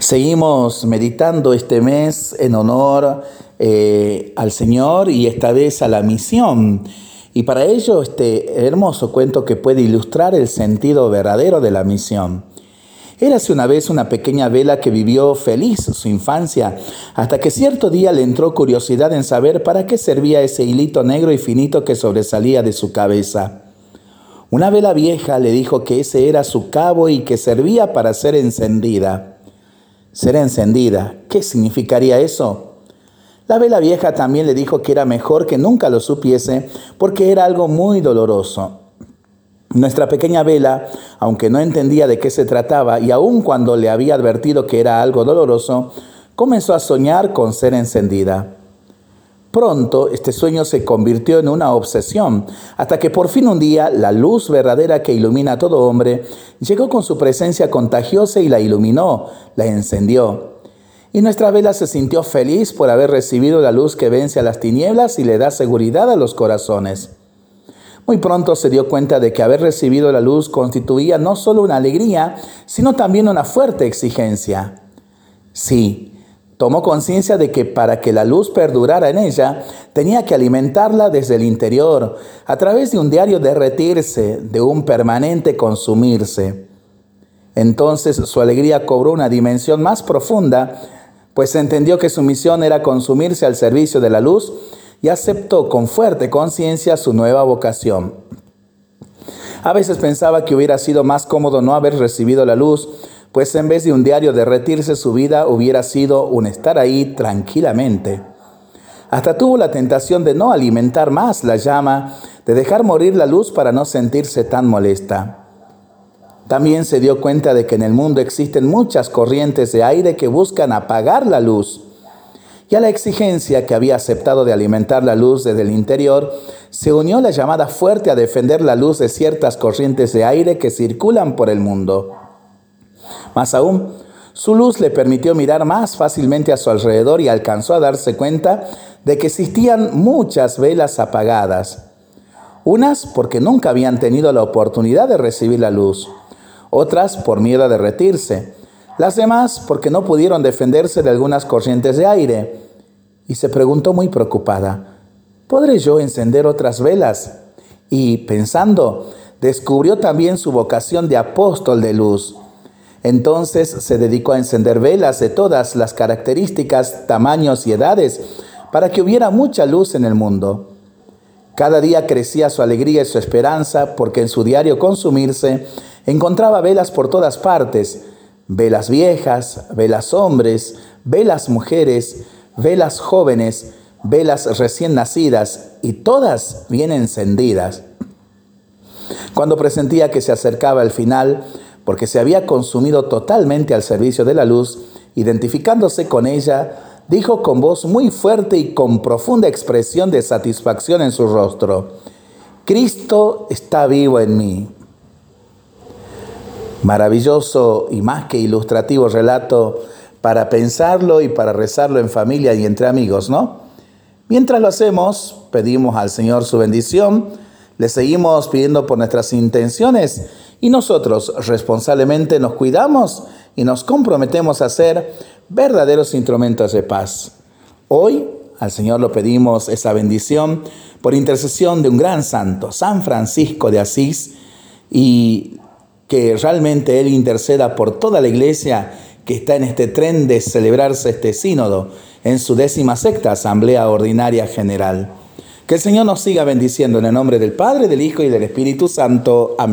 Seguimos meditando este mes en honor eh, al Señor y esta vez a la misión. Y para ello este hermoso cuento que puede ilustrar el sentido verdadero de la misión. Érase una vez una pequeña vela que vivió feliz su infancia, hasta que cierto día le entró curiosidad en saber para qué servía ese hilito negro y finito que sobresalía de su cabeza. Una vela vieja le dijo que ese era su cabo y que servía para ser encendida será encendida. ¿Qué significaría eso? La vela vieja también le dijo que era mejor que nunca lo supiese porque era algo muy doloroso. Nuestra pequeña vela, aunque no entendía de qué se trataba y aun cuando le había advertido que era algo doloroso, comenzó a soñar con ser encendida. Pronto este sueño se convirtió en una obsesión, hasta que por fin un día la luz verdadera que ilumina a todo hombre llegó con su presencia contagiosa y la iluminó, la encendió. Y nuestra vela se sintió feliz por haber recibido la luz que vence a las tinieblas y le da seguridad a los corazones. Muy pronto se dio cuenta de que haber recibido la luz constituía no solo una alegría, sino también una fuerte exigencia. Sí, tomó conciencia de que para que la luz perdurara en ella, tenía que alimentarla desde el interior, a través de un diario derretirse, de un permanente consumirse. Entonces su alegría cobró una dimensión más profunda, pues entendió que su misión era consumirse al servicio de la luz y aceptó con fuerte conciencia su nueva vocación. A veces pensaba que hubiera sido más cómodo no haber recibido la luz, pues en vez de un diario derretirse su vida hubiera sido un estar ahí tranquilamente. Hasta tuvo la tentación de no alimentar más la llama, de dejar morir la luz para no sentirse tan molesta. También se dio cuenta de que en el mundo existen muchas corrientes de aire que buscan apagar la luz. Y a la exigencia que había aceptado de alimentar la luz desde el interior, se unió la llamada fuerte a defender la luz de ciertas corrientes de aire que circulan por el mundo. Más aún, su luz le permitió mirar más fácilmente a su alrededor y alcanzó a darse cuenta de que existían muchas velas apagadas. Unas porque nunca habían tenido la oportunidad de recibir la luz, otras por miedo a derretirse, las demás porque no pudieron defenderse de algunas corrientes de aire. Y se preguntó muy preocupada, ¿podré yo encender otras velas? Y pensando, descubrió también su vocación de apóstol de luz entonces se dedicó a encender velas de todas las características, tamaños y edades para que hubiera mucha luz en el mundo. Cada día crecía su alegría y su esperanza porque en su diario consumirse encontraba velas por todas partes, velas viejas, velas hombres, velas mujeres, velas jóvenes, velas recién nacidas y todas bien encendidas. Cuando presentía que se acercaba el final, porque se había consumido totalmente al servicio de la luz, identificándose con ella, dijo con voz muy fuerte y con profunda expresión de satisfacción en su rostro, Cristo está vivo en mí. Maravilloso y más que ilustrativo relato para pensarlo y para rezarlo en familia y entre amigos, ¿no? Mientras lo hacemos, pedimos al Señor su bendición, le seguimos pidiendo por nuestras intenciones y nosotros responsablemente nos cuidamos y nos comprometemos a ser verdaderos instrumentos de paz. Hoy al Señor lo pedimos esa bendición por intercesión de un gran santo, San Francisco de Asís, y que realmente Él interceda por toda la iglesia que está en este tren de celebrarse este sínodo en su décima sexta Asamblea Ordinaria General. Que el Señor nos siga bendiciendo en el nombre del Padre, del Hijo y del Espíritu Santo. Amén.